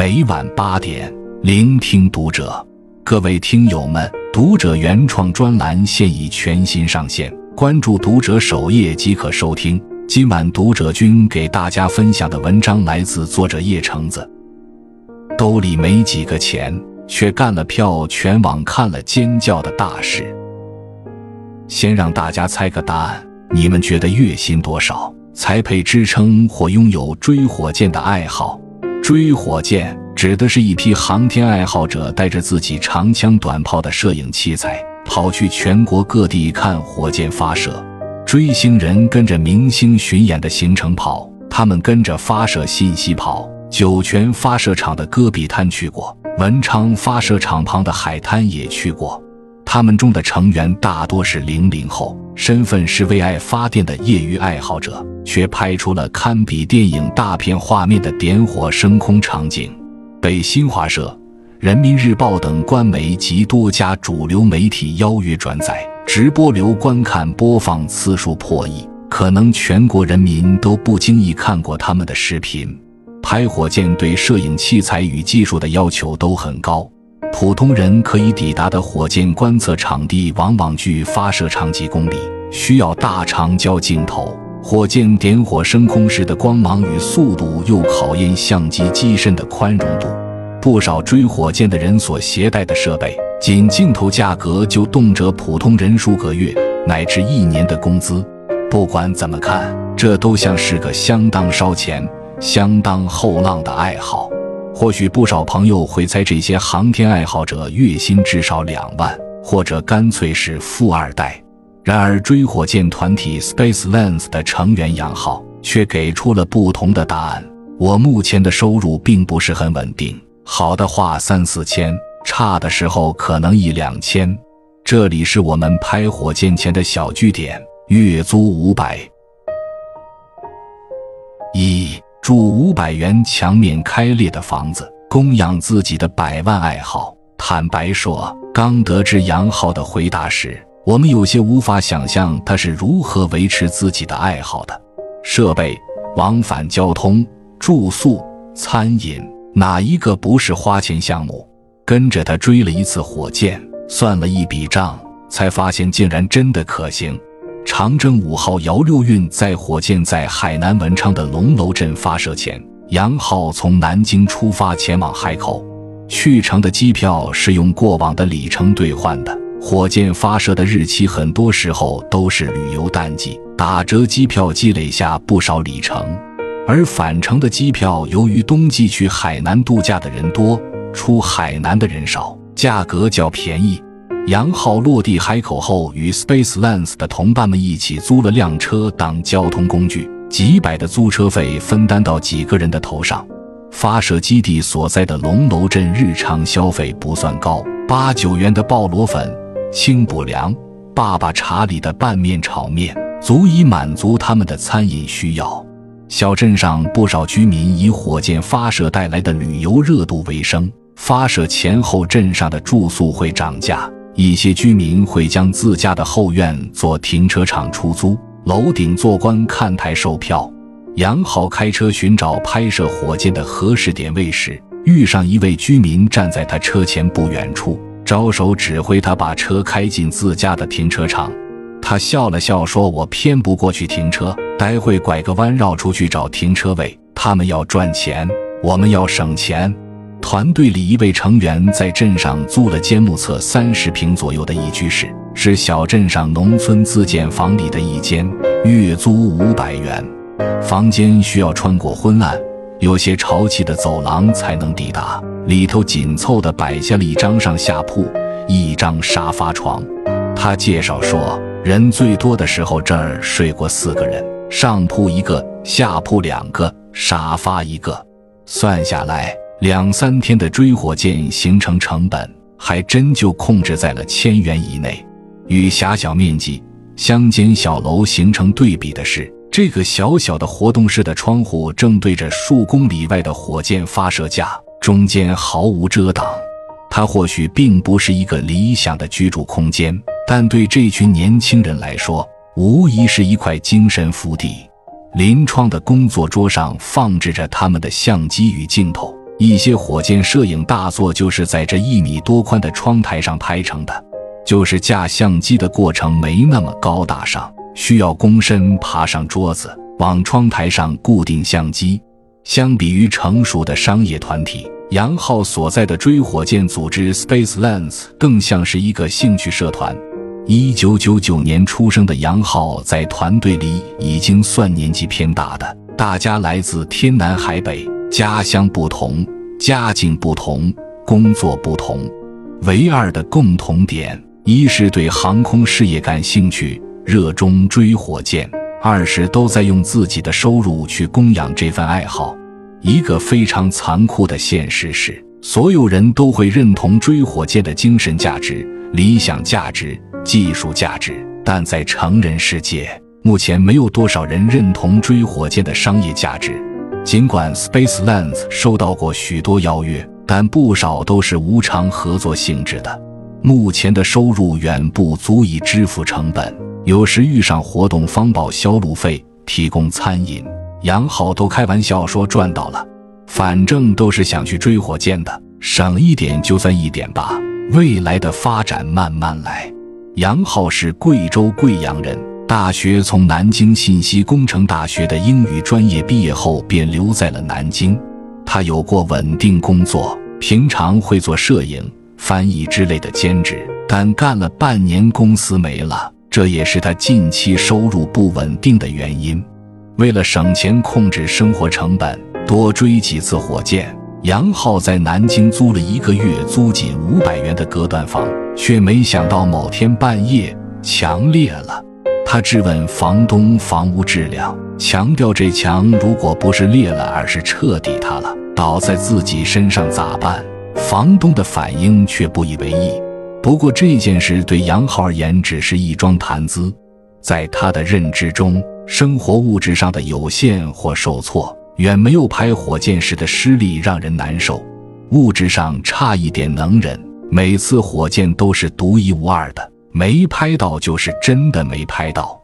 每晚八点，聆听读者。各位听友们，读者原创专栏现已全新上线，关注读者首页即可收听。今晚读者君给大家分享的文章来自作者叶橙子。兜里没几个钱，却干了票全网看了尖叫的大事。先让大家猜个答案，你们觉得月薪多少才配支撑或拥有追火箭的爱好？追火箭指的是一批航天爱好者带着自己长枪短炮的摄影器材，跑去全国各地看火箭发射。追星人跟着明星巡演的行程跑，他们跟着发射信息跑。酒泉发射场的戈壁滩去过，文昌发射场旁的海滩也去过。他们中的成员大多是零零后，身份是为爱发电的业余爱好者，却拍出了堪比电影大片画面的点火升空场景，被新华社、人民日报等官媒及多家主流媒体邀约转载，直播流观看播放次数破亿，可能全国人民都不经意看过他们的视频。拍火箭对摄影器材与技术的要求都很高。普通人可以抵达的火箭观测场地，往往距发射场几公里，需要大长焦镜头。火箭点火升空时的光芒与速度，又考验相机机身的宽容度。不少追火箭的人所携带的设备，仅镜头价格就动辄普通人数个月乃至一年的工资。不管怎么看，这都像是个相当烧钱、相当后浪的爱好。或许不少朋友会猜，这些航天爱好者月薪至少两万，或者干脆是富二代。然而，追火箭团体 Space Lens 的成员杨浩却给出了不同的答案：我目前的收入并不是很稳定，好的话三四千，差的时候可能一两千。这里是我们拍火箭前的小据点，月租五百一。住五百元墙面开裂的房子，供养自己的百万爱好。坦白说，刚得知杨浩的回答时，我们有些无法想象他是如何维持自己的爱好的。设备、往返交通、住宿、餐饮，哪一个不是花钱项目？跟着他追了一次火箭，算了一笔账，才发现竟然真的可行。长征五号遥六运载火箭在海南文昌的龙楼镇发射前，杨浩从南京出发前往海口，去程的机票是用过往的里程兑换的。火箭发射的日期很多时候都是旅游淡季，打折机票积累下不少里程，而返程的机票由于冬季去海南度假的人多，出海南的人少，价格较便宜。杨浩落地海口后，与 Space Lens 的同伴们一起租了辆车当交通工具，几百的租车费分担到几个人的头上。发射基地所在的龙楼镇日常消费不算高，八九元的鲍螺粉、清补凉、爸爸茶里的拌面炒面，足以满足他们的餐饮需要。小镇上不少居民以火箭发射带来的旅游热度为生，发射前后镇上的住宿会涨价。一些居民会将自家的后院做停车场出租，楼顶坐观看台售票。杨浩开车寻找拍摄火箭的合适点位时，遇上一位居民站在他车前不远处，招手指挥他把车开进自家的停车场。他笑了笑说：“我偏不过去停车，待会拐个弯绕出去找停车位。他们要赚钱，我们要省钱。”团队里一位成员在镇上租了间目测三十平左右的一居室，是小镇上农村自建房里的一间，月租五百元。房间需要穿过昏暗、有些潮气的走廊才能抵达。里头紧凑地摆下了一张上下铺、一张沙发床。他介绍说，人最多的时候这儿睡过四个人，上铺一个，下铺两个，沙发一个，算下来。两三天的追火箭行程成本还真就控制在了千元以内。与狭小面积乡间小楼形成对比的是，这个小小的活动室的窗户正对着数公里外的火箭发射架，中间毫无遮挡。它或许并不是一个理想的居住空间，但对这群年轻人来说，无疑是一块精神福地。临窗的工作桌上放置着他们的相机与镜头。一些火箭摄影大作就是在这一米多宽的窗台上拍成的，就是架相机的过程没那么高大上，需要躬身爬上桌子，往窗台上固定相机。相比于成熟的商业团体，杨浩所在的追火箭组织 Space Lens 更像是一个兴趣社团。一九九九年出生的杨浩在团队里已经算年纪偏大的，大家来自天南海北。家乡不同，家境不同，工作不同，唯二的共同点，一是对航空事业感兴趣，热衷追火箭；二是都在用自己的收入去供养这份爱好。一个非常残酷的现实是，所有人都会认同追火箭的精神价值、理想价值、技术价值，但在成人世界，目前没有多少人认同追火箭的商业价值。尽管 Space Lens 收到过许多邀约，但不少都是无偿合作性质的。目前的收入远不足以支付成本，有时遇上活动方报销路费、提供餐饮，杨浩都开玩笑说赚到了。反正都是想去追火箭的，省一点就算一点吧。未来的发展慢慢来。杨浩是贵州贵阳人。大学从南京信息工程大学的英语专业毕业后，便留在了南京。他有过稳定工作，平常会做摄影、翻译之类的兼职，但干了半年，公司没了，这也是他近期收入不稳定的原因。为了省钱、控制生活成本，多追几次火箭，杨浩在南京租了一个月租金五百元的隔断房，却没想到某天半夜墙裂了。他质问房东房屋质量，强调这墙如果不是裂了，而是彻底塌了，倒在自己身上咋办？房东的反应却不以为意。不过这件事对杨浩而言只是一桩谈资，在他的认知中，生活物质上的有限或受挫，远没有拍火箭时的失利让人难受。物质上差一点能忍，每次火箭都是独一无二的。没拍到就是真的没拍到。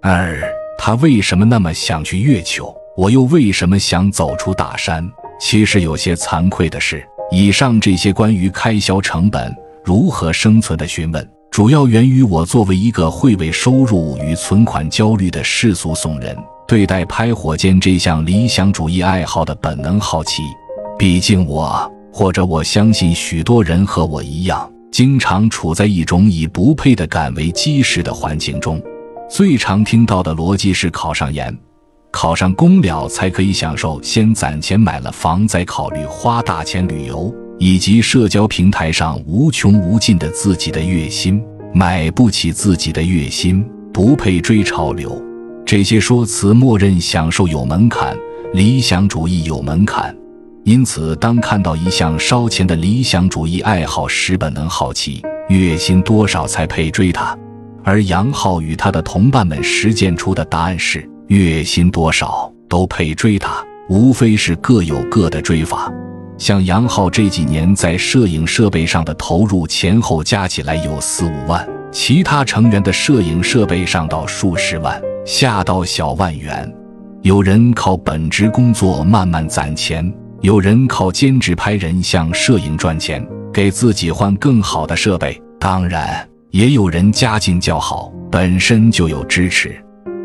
二，他为什么那么想去月球？我又为什么想走出大山？其实有些惭愧的是，以上这些关于开销成本、如何生存的询问，主要源于我作为一个会为收入与存款焦虑的世俗怂人，对待拍火箭这项理想主义爱好的本能好奇。毕竟我，或者我相信许多人和我一样。经常处在一种以不配的感为基石的环境中，最常听到的逻辑是考上研、考上公了才可以享受先攒钱买了房再考虑花大钱旅游，以及社交平台上无穷无尽的自己的月薪，买不起自己的月薪，不配追潮流。这些说辞默认享受有门槛，理想主义有门槛。因此，当看到一项烧钱的理想主义爱好时，本能好奇月薪多少才配追他。而杨浩与他的同伴们实践出的答案是：月薪多少都配追他，无非是各有各的追法。像杨浩这几年在摄影设备上的投入，前后加起来有四五万；其他成员的摄影设备上到数十万，下到小万元。有人靠本职工作慢慢攒钱。有人靠兼职拍人像摄影赚钱，给自己换更好的设备。当然，也有人家境较好，本身就有支持。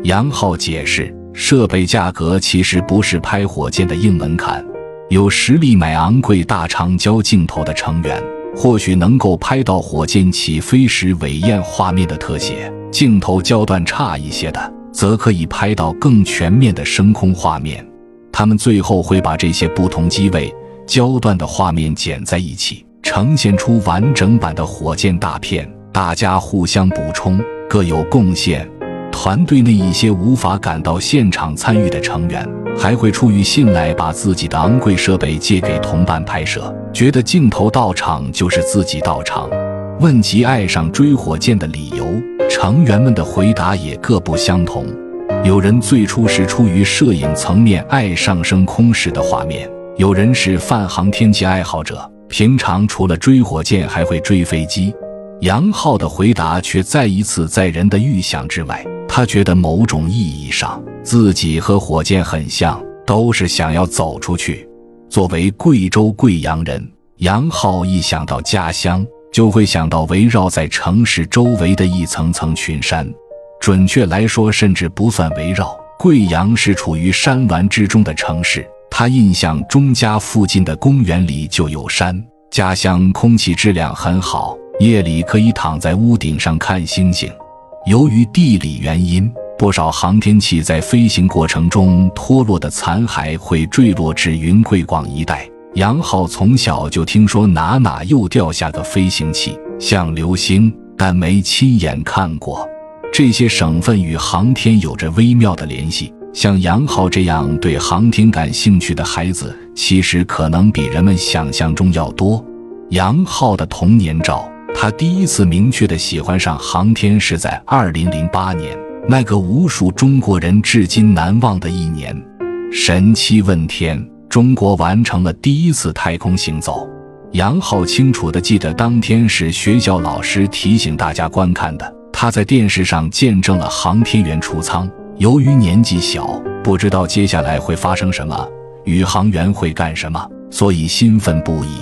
杨浩解释，设备价格其实不是拍火箭的硬门槛。有实力买昂贵大长焦镜头的成员，或许能够拍到火箭起飞时伟艳画面的特写；镜头焦段差一些的，则可以拍到更全面的升空画面。他们最后会把这些不同机位、焦段的画面剪在一起，呈现出完整版的火箭大片。大家互相补充，各有贡献。团队内一些无法赶到现场参与的成员，还会出于信赖，把自己的昂贵设备借给同伴拍摄，觉得镜头到场就是自己到场。问及爱上追火箭的理由，成员们的回答也各不相同。有人最初是出于摄影层面爱上升空时的画面，有人是泛航天器爱好者，平常除了追火箭还会追飞机。杨浩的回答却再一次在人的预想之外，他觉得某种意义上自己和火箭很像，都是想要走出去。作为贵州贵阳人，杨浩一想到家乡，就会想到围绕在城市周围的一层层群山。准确来说，甚至不算围绕。贵阳是处于山峦之中的城市，他印象中家附近的公园里就有山。家乡空气质量很好，夜里可以躺在屋顶上看星星。由于地理原因，不少航天器在飞行过程中脱落的残骸会坠落至云贵广一带。杨浩从小就听说哪哪又掉下个飞行器，像流星，但没亲眼看过。这些省份与航天有着微妙的联系。像杨浩这样对航天感兴趣的孩子，其实可能比人们想象中要多。杨浩的童年照，他第一次明确的喜欢上航天是在二零零八年。那个无数中国人至今难忘的一年，神七问天，中国完成了第一次太空行走。杨浩清楚的记得，当天是学校老师提醒大家观看的。他在电视上见证了航天员出舱。由于年纪小，不知道接下来会发生什么，宇航员会干什么，所以兴奋不已。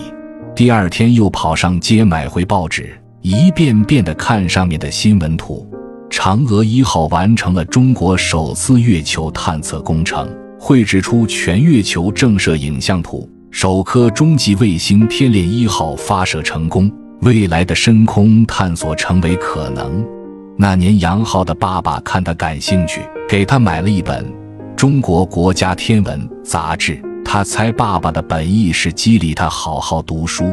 第二天又跑上街买回报纸，一遍遍地看上面的新闻图。嫦娥一号完成了中国首次月球探测工程，绘制出全月球正射影像图。首颗中继卫星天链一号发射成功，未来的深空探索成为可能。那年，杨浩的爸爸看他感兴趣，给他买了一本《中国国家天文》杂志。他猜爸爸的本意是激励他好好读书。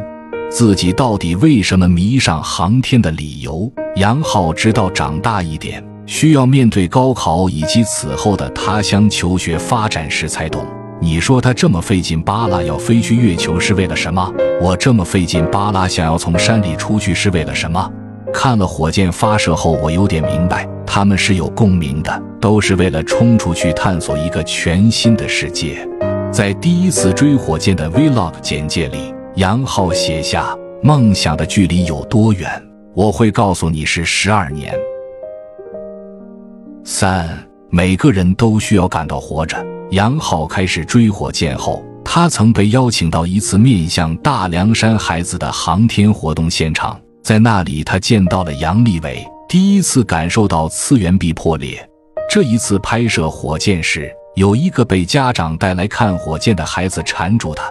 自己到底为什么迷上航天的理由？杨浩直到长大一点，需要面对高考以及此后的他乡求学发展时才懂。你说他这么费劲巴拉要飞去月球是为了什么？我这么费劲巴拉想要从山里出去是为了什么？看了火箭发射后，我有点明白，他们是有共鸣的，都是为了冲出去探索一个全新的世界。在第一次追火箭的 Vlog 简介里。杨浩写下：“梦想的距离有多远？我会告诉你是十二年。”三，每个人都需要感到活着。杨浩开始追火箭后，他曾被邀请到一次面向大凉山孩子的航天活动现场，在那里他见到了杨利伟，第一次感受到次元壁破裂。这一次拍摄火箭时，有一个被家长带来看火箭的孩子缠住他。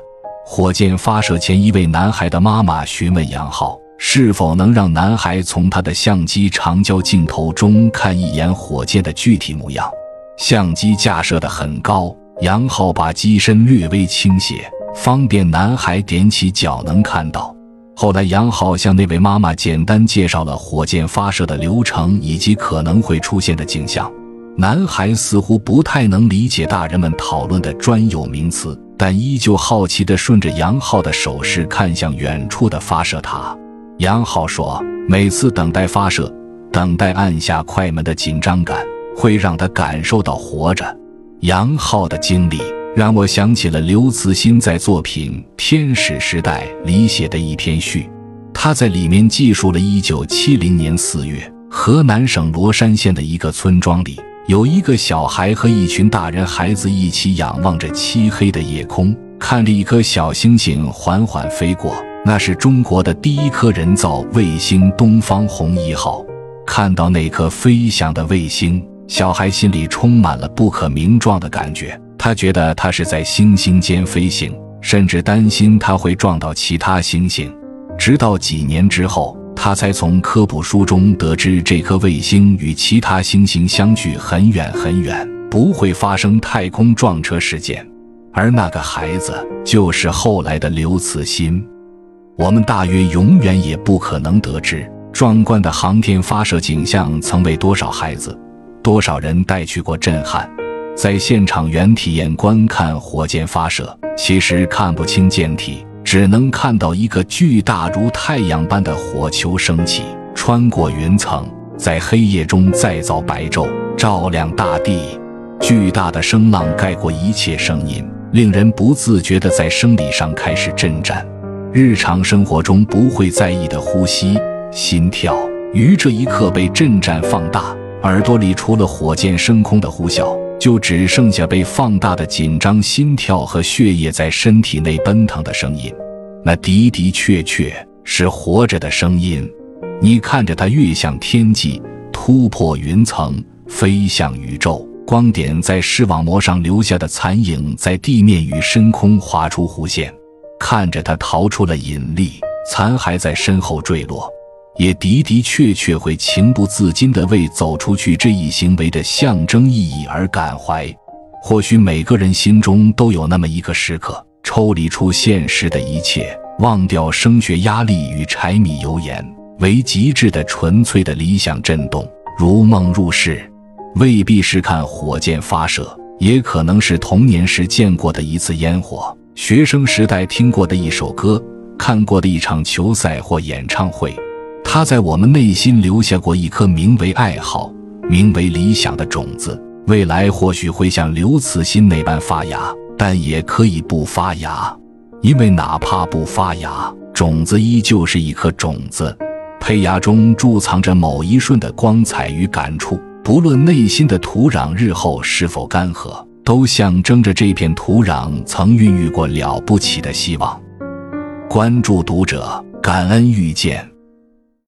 火箭发射前，一位男孩的妈妈询问杨浩是否能让男孩从他的相机长焦镜头中看一眼火箭的具体模样。相机架设的很高，杨浩把机身略微倾斜，方便男孩踮起脚能看到。后来，杨浩向那位妈妈简单介绍了火箭发射的流程以及可能会出现的景象。男孩似乎不太能理解大人们讨论的专有名词。但依旧好奇地顺着杨浩的手势看向远处的发射塔。杨浩说：“每次等待发射，等待按下快门的紧张感，会让他感受到活着。”杨浩的经历让我想起了刘慈欣在作品《天使时代》里写的一篇序。他在里面记述了1970年4月，河南省罗山县的一个村庄里。有一个小孩和一群大人孩子一起仰望着漆黑的夜空，看着一颗小星星缓缓飞过。那是中国的第一颗人造卫星“东方红一号”。看到那颗飞翔的卫星，小孩心里充满了不可名状的感觉。他觉得他是在星星间飞行，甚至担心他会撞到其他星星。直到几年之后。他才从科普书中得知，这颗卫星与其他星星相距很远很远，不会发生太空撞车事件。而那个孩子就是后来的刘慈欣。我们大约永远也不可能得知，壮观的航天发射景象曾为多少孩子、多少人带去过震撼。在现场原体验观看火箭发射，其实看不清舰体。只能看到一个巨大如太阳般的火球升起，穿过云层，在黑夜中再造白昼，照亮大地。巨大的声浪盖过一切声音，令人不自觉地在生理上开始震颤。日常生活中不会在意的呼吸、心跳，于这一刻被震颤放大。耳朵里除了火箭升空的呼啸。就只剩下被放大的紧张心跳和血液在身体内奔腾的声音。那的的确确是活着的声音。你看着它跃向天际，突破云层，飞向宇宙。光点在视网膜上留下的残影，在地面与深空划出弧线。看着它逃出了引力，残骸在身后坠落，也的的确确会情不自禁地为走出去这一行为的象征意义而感怀。或许每个人心中都有那么一个时刻，抽离出现实的一切，忘掉升学压力与柴米油盐，为极致的纯粹的理想震动，如梦入室。未必是看火箭发射，也可能是童年时见过的一次烟火，学生时代听过的一首歌，看过的一场球赛或演唱会。它在我们内心留下过一颗名为爱好、名为理想的种子。未来或许会像刘慈欣那般发芽，但也可以不发芽，因为哪怕不发芽，种子依旧是一颗种子，胚芽中贮藏着某一瞬的光彩与感触。不论内心的土壤日后是否干涸，都象征着这片土壤曾孕育过了不起的希望。关注读者，感恩遇见。